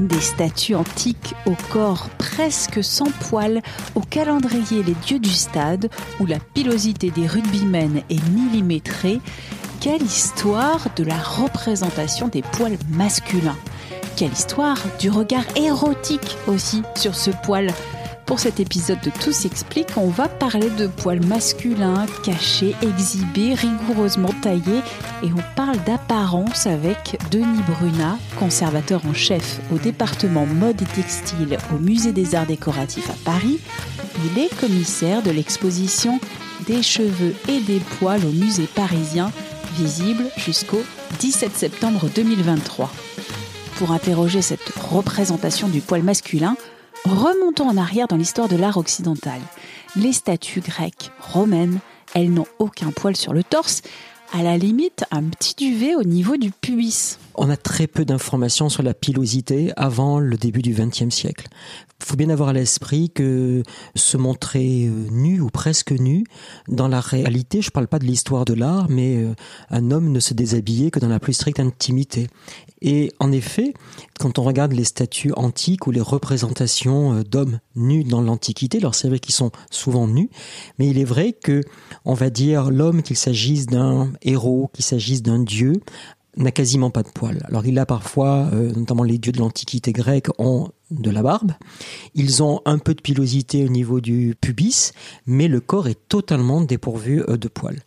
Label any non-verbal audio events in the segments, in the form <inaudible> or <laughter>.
Des statues antiques au corps presque sans poils, au calendrier Les Dieux du Stade, où la pilosité des rugbymen est millimétrée, quelle histoire de la représentation des poils masculins. Quelle histoire du regard érotique aussi sur ce poil pour cet épisode de Tout s'explique, on va parler de poils masculins, cachés, exhibés, rigoureusement taillés et on parle d'apparence avec Denis Brunat, conservateur en chef au département mode et textile au Musée des Arts décoratifs à Paris. Il est commissaire de l'exposition Des cheveux et des poils au musée parisien, visible jusqu'au 17 septembre 2023. Pour interroger cette représentation du poil masculin, Remontons en arrière dans l'histoire de l'art occidental. Les statues grecques, romaines, elles n'ont aucun poil sur le torse, à la limite un petit duvet au niveau du pubis. On a très peu d'informations sur la pilosité avant le début du XXe siècle. Il faut bien avoir à l'esprit que se montrer euh, nu ou presque nu, dans la réalité, je ne parle pas de l'histoire de l'art, mais euh, un homme ne se déshabillait que dans la plus stricte intimité. Et en effet, quand on regarde les statues antiques ou les représentations euh, d'hommes nus dans l'Antiquité, alors c'est vrai qu'ils sont souvent nus, mais il est vrai que, on va dire, l'homme, qu'il s'agisse d'un héros, qu'il s'agisse d'un dieu, n'a quasiment pas de poils. Alors il a parfois, notamment les dieux de l'Antiquité grecque, ont de la barbe. Ils ont un peu de pilosité au niveau du pubis, mais le corps est totalement dépourvu euh, de poils.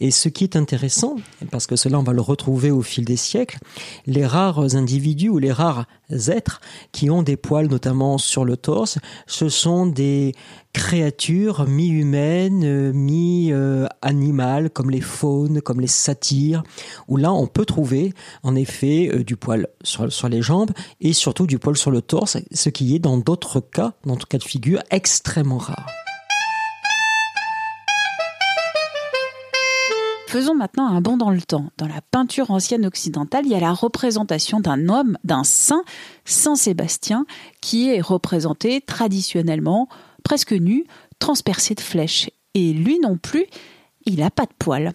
Et ce qui est intéressant, parce que cela on va le retrouver au fil des siècles, les rares individus ou les rares êtres qui ont des poils notamment sur le torse, ce sont des créatures mi-humaines, mi-animales, comme les faunes, comme les satyres, où là on peut trouver en effet euh, du poil sur, sur les jambes et surtout du poil sur le torse, ce qui est dans d'autres cas, dans d'autres cas de figure, extrêmement rare. Faisons maintenant un bond dans le temps. Dans la peinture ancienne occidentale, il y a la représentation d'un homme, d'un saint, Saint Sébastien, qui est représenté traditionnellement presque nu, transpercé de flèches. Et lui non plus, il n'a pas de poils.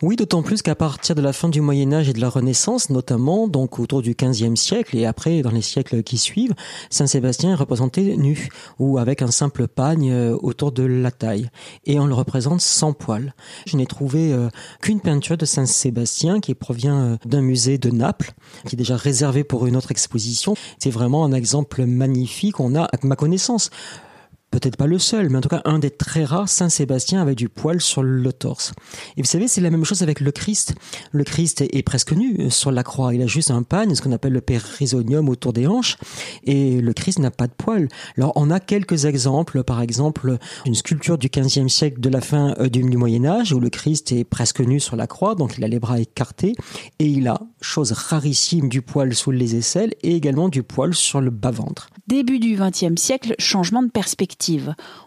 Oui, d'autant plus qu'à partir de la fin du Moyen Âge et de la Renaissance, notamment, donc autour du XVe siècle et après dans les siècles qui suivent, Saint Sébastien est représenté nu ou avec un simple pagne euh, autour de la taille et on le représente sans poils. Je n'ai trouvé euh, qu'une peinture de Saint Sébastien qui provient euh, d'un musée de Naples, qui est déjà réservé pour une autre exposition. C'est vraiment un exemple magnifique. On a, à ma connaissance, peut-être pas le seul, mais en tout cas un des très rares, Saint Sébastien avait du poil sur le torse. Et vous savez, c'est la même chose avec le Christ. Le Christ est, presque nu sur la croix. Il a juste un pagne, ce qu'on appelle le périsonium autour des hanches, et le Christ n'a pas de poil. Alors on a quelques exemples, par exemple une sculpture du XVe siècle de la fin euh, du, Moyen Âge où le Christ est presque nu sur la croix, donc il a les bras écartés, et il a, chose rarissime, du poil sous les aisselles et également du poil sur le bas-ventre. Début du XXe siècle, changement de perspective.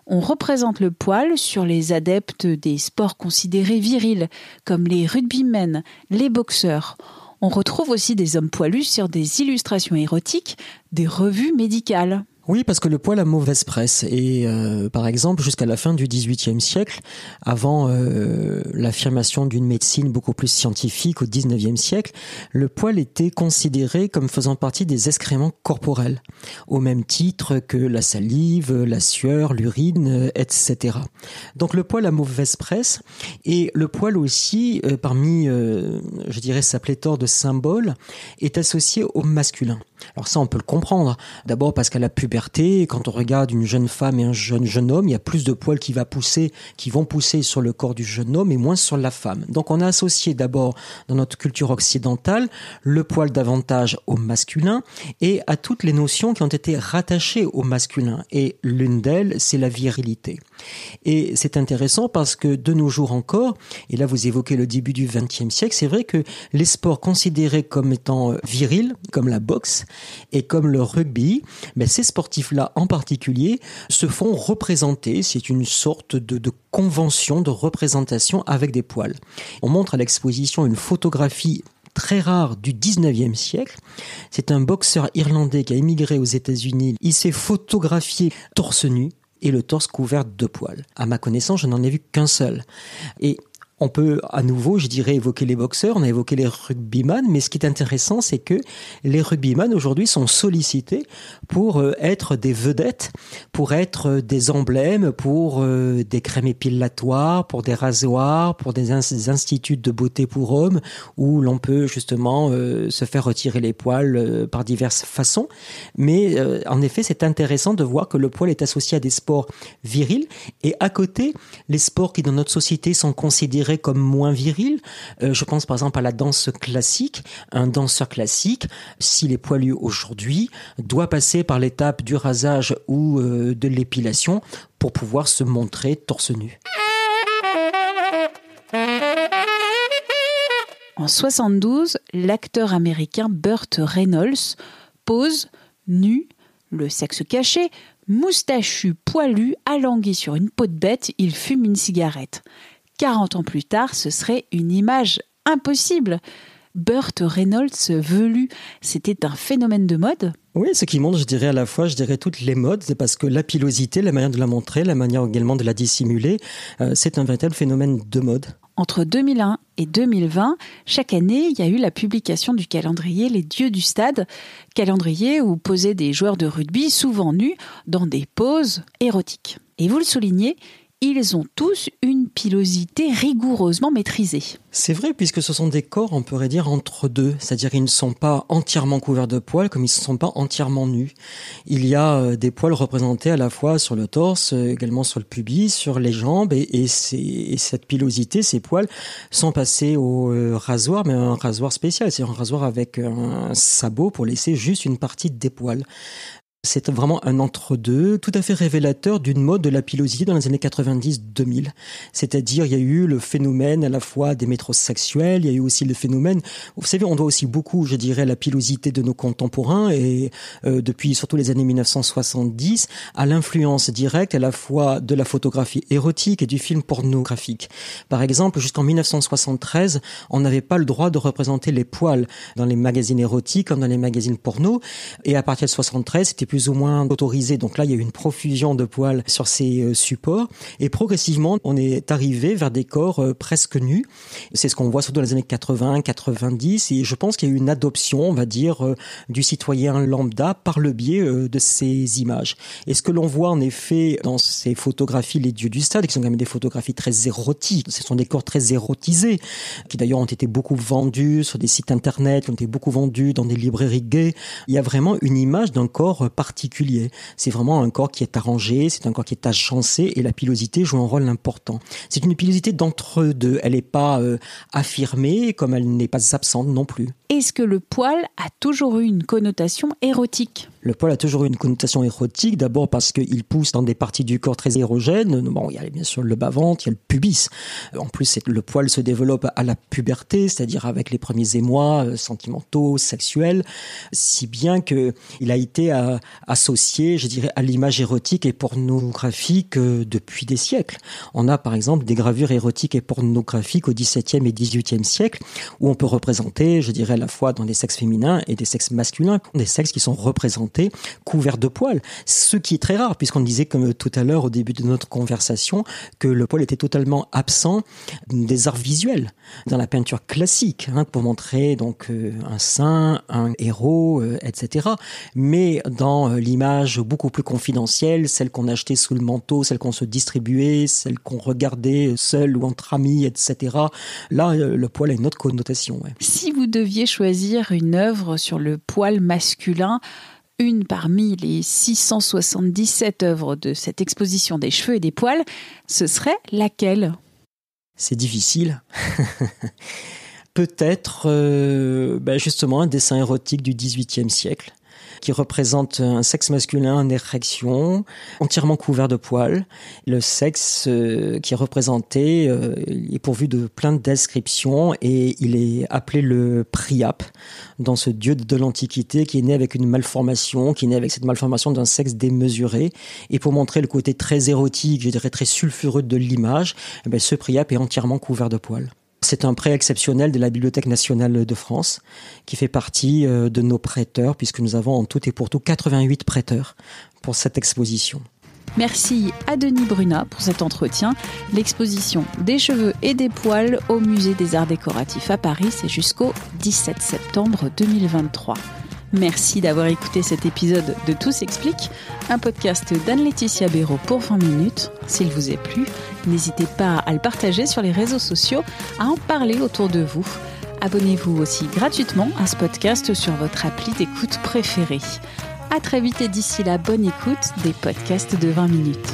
On représente le poil sur les adeptes des sports considérés virils, comme les rugbymen, les boxeurs. On retrouve aussi des hommes poilus sur des illustrations érotiques, des revues médicales. Oui, parce que le poil a mauvaise presse. Et euh, par exemple, jusqu'à la fin du XVIIIe siècle, avant euh, l'affirmation d'une médecine beaucoup plus scientifique au XIXe siècle, le poil était considéré comme faisant partie des excréments corporels, au même titre que la salive, la sueur, l'urine, etc. Donc le poil a mauvaise presse. Et le poil aussi, euh, parmi, je dirais, sa pléthore de symboles, est associé au masculin. Alors ça, on peut le comprendre. D'abord parce qu'à la quand on regarde une jeune femme et un jeune jeune homme, il y a plus de poils qui va pousser, qui vont pousser sur le corps du jeune homme et moins sur la femme. Donc on a associé d'abord dans notre culture occidentale le poil davantage au masculin et à toutes les notions qui ont été rattachées au masculin. Et l'une d'elles, c'est la virilité. Et c'est intéressant parce que de nos jours encore, et là vous évoquez le début du XXe siècle, c'est vrai que les sports considérés comme étant virils, comme la boxe, et comme le rugby, mais ces sportifs-là en particulier se font représenter. C'est une sorte de, de convention de représentation avec des poils. On montre à l'exposition une photographie très rare du 19e siècle. C'est un boxeur irlandais qui a émigré aux États-Unis. Il s'est photographié torse nu et le torse couvert de poils. À ma connaissance, je n'en ai vu qu'un seul. Et on peut à nouveau, je dirais, évoquer les boxeurs, on a évoqué les rugbyman, mais ce qui est intéressant, c'est que les rugbyman aujourd'hui sont sollicités pour euh, être des vedettes, pour être euh, des emblèmes, pour euh, des crèmes épilatoires, pour des rasoirs, pour des, instituts de beauté pour hommes, où l'on peut justement se faire retirer les poils par diverses façons. Mais en effet, c'est intéressant de voir que le poil est associé à des sports virils, et à côté, les sports qui dans notre société sont considérés comme moins viril. Euh, je pense par exemple à la danse classique. Un danseur classique, s'il est poilu aujourd'hui, doit passer par l'étape du rasage ou euh, de l'épilation pour pouvoir se montrer torse nu. En 72, l'acteur américain Burt Reynolds pose nu, le sexe caché, moustachu, poilu, alangui sur une peau de bête, il fume une cigarette. 40 ans plus tard, ce serait une image impossible. Burt Reynolds velu, c'était un phénomène de mode oui, ce qui montre, je dirais à la fois, je dirais toutes les modes, c'est parce que la pilosité, la manière de la montrer, la manière également de la dissimuler, euh, c'est un véritable phénomène de mode. Entre 2001 et 2020, chaque année, il y a eu la publication du calendrier Les Dieux du Stade, calendrier où posaient des joueurs de rugby, souvent nus, dans des poses érotiques. Et vous le soulignez, ils ont tous une pilosité rigoureusement maîtrisée. C'est vrai, puisque ce sont des corps, on pourrait dire, entre deux. C'est-à-dire qu'ils ne sont pas entièrement couverts de poils, comme ils ne sont pas entièrement nus. Il y a euh, des poils représentés à la fois sur le torse, euh, également sur le pubis, sur les jambes, et, cette pilosité, ces poils, sont passés au euh, rasoir, mais un rasoir spécial. C'est un rasoir avec un sabot pour laisser juste une partie des poils. C'est vraiment un entre-deux tout à fait révélateur d'une mode de la pilosité dans les années 90-2000. C'est-à-dire, il y a eu le phénomène à la fois des métrosexuels, il y a eu aussi le phénomène, vous savez, on doit aussi beaucoup, je dirais, la pilosité de nos contemporains et euh, depuis surtout les années 1970 à l'influence directe à la fois de la photographie érotique et du film pornographique. Par exemple, jusqu'en 1973, on n'avait pas le droit de représenter les poils dans les magazines érotiques comme dans les magazines porno et à partir de 73, c'était plus ou moins autorisé. Donc là, il y a eu une profusion de poils sur ces euh, supports. Et progressivement, on est arrivé vers des corps euh, presque nus. C'est ce qu'on voit surtout dans les années 80, 90. Et je pense qu'il y a eu une adoption, on va dire, euh, du citoyen lambda par le biais de ces images. Et ce que l'on voit en effet dans ces photographies, les dieux du stade, qui sont quand même des photographies très érotiques, ce sont des corps très érotisés, qui d'ailleurs ont été beaucoup vendus sur des sites internet, qui ont été beaucoup vendus dans des librairies gays. Il y a vraiment une image d'un corps particulier. C'est vraiment un corps qui est arrangé, c'est un corps qui est agencé et la pilosité joue un rôle important. C'est une pilosité d'entre-deux. Elle n'est pas euh, affirmée comme elle n'est pas absente non plus. Est-ce que le poil a toujours eu une connotation érotique? Le poil a toujours eu une connotation érotique, d'abord parce qu'il pousse dans des parties du corps très érogènes. Bon, il y a bien sûr le bas-ventre, il y a le pubis. En plus, le poil se développe à la puberté, c'est-à-dire avec les premiers émois euh, sentimentaux, sexuels, si bien que il a été euh, associé, je dirais, à l'image érotique et pornographique euh, depuis des siècles. On a par exemple des gravures érotiques et pornographiques au XVIIe et XVIIIe siècle où on peut représenter, je dirais, à la fois dans des sexes féminins et des sexes masculins, des sexes qui sont représentés couverts de poils, ce qui est très rare puisqu'on disait comme tout à l'heure au début de notre conversation que le poil était totalement absent des arts visuels dans la peinture classique hein, pour montrer donc euh, un saint, un héros, euh, etc. Mais dans euh, l'image beaucoup plus confidentielle, celle qu'on achetait sous le manteau, celle qu'on se distribuait, celle qu'on regardait seul ou entre amis, etc. Là, le poil a une autre connotation. Si vous deviez choisir une œuvre sur le poil masculin, une parmi les 677 œuvres de cette exposition des cheveux et des poils, ce serait laquelle? C'est difficile. <laughs> Peut-être euh, bah, justement un dessin érotique du XVIIIe siècle qui représente un sexe masculin en érection, entièrement couvert de poils. Le sexe euh, qui est représenté euh, est pourvu de plein de descriptions et il est appelé le Priap dans ce dieu de l'Antiquité qui est né avec une malformation, qui est né avec cette malformation d'un sexe démesuré. Et pour montrer le côté très érotique, je dirais très sulfureux de l'image, eh ben, ce Priap est entièrement couvert de poils. C'est un prêt exceptionnel de la Bibliothèque nationale de France qui fait partie euh, de nos prêteurs puisque nous avons en tout et pour tout 88 prêteurs pour cette exposition. Merci à Denis Brunat pour cet entretien. L'exposition des cheveux et des poils au Musée des Arts Décoratifs à Paris, c'est jusqu'au 17 septembre 2023. Merci d'avoir écouté cet épisode de Tout s'explique, un podcast d'Anne-Laetitia Béraud pour 20 minutes. S'il vous est plu, n'hésitez pas à le partager sur les réseaux sociaux, à en parler autour de vous. Abonnez-vous aussi gratuitement à ce podcast sur votre appli d'écoute préférée. À très vite et d'ici là, bonne écoute des podcasts de 20 minutes.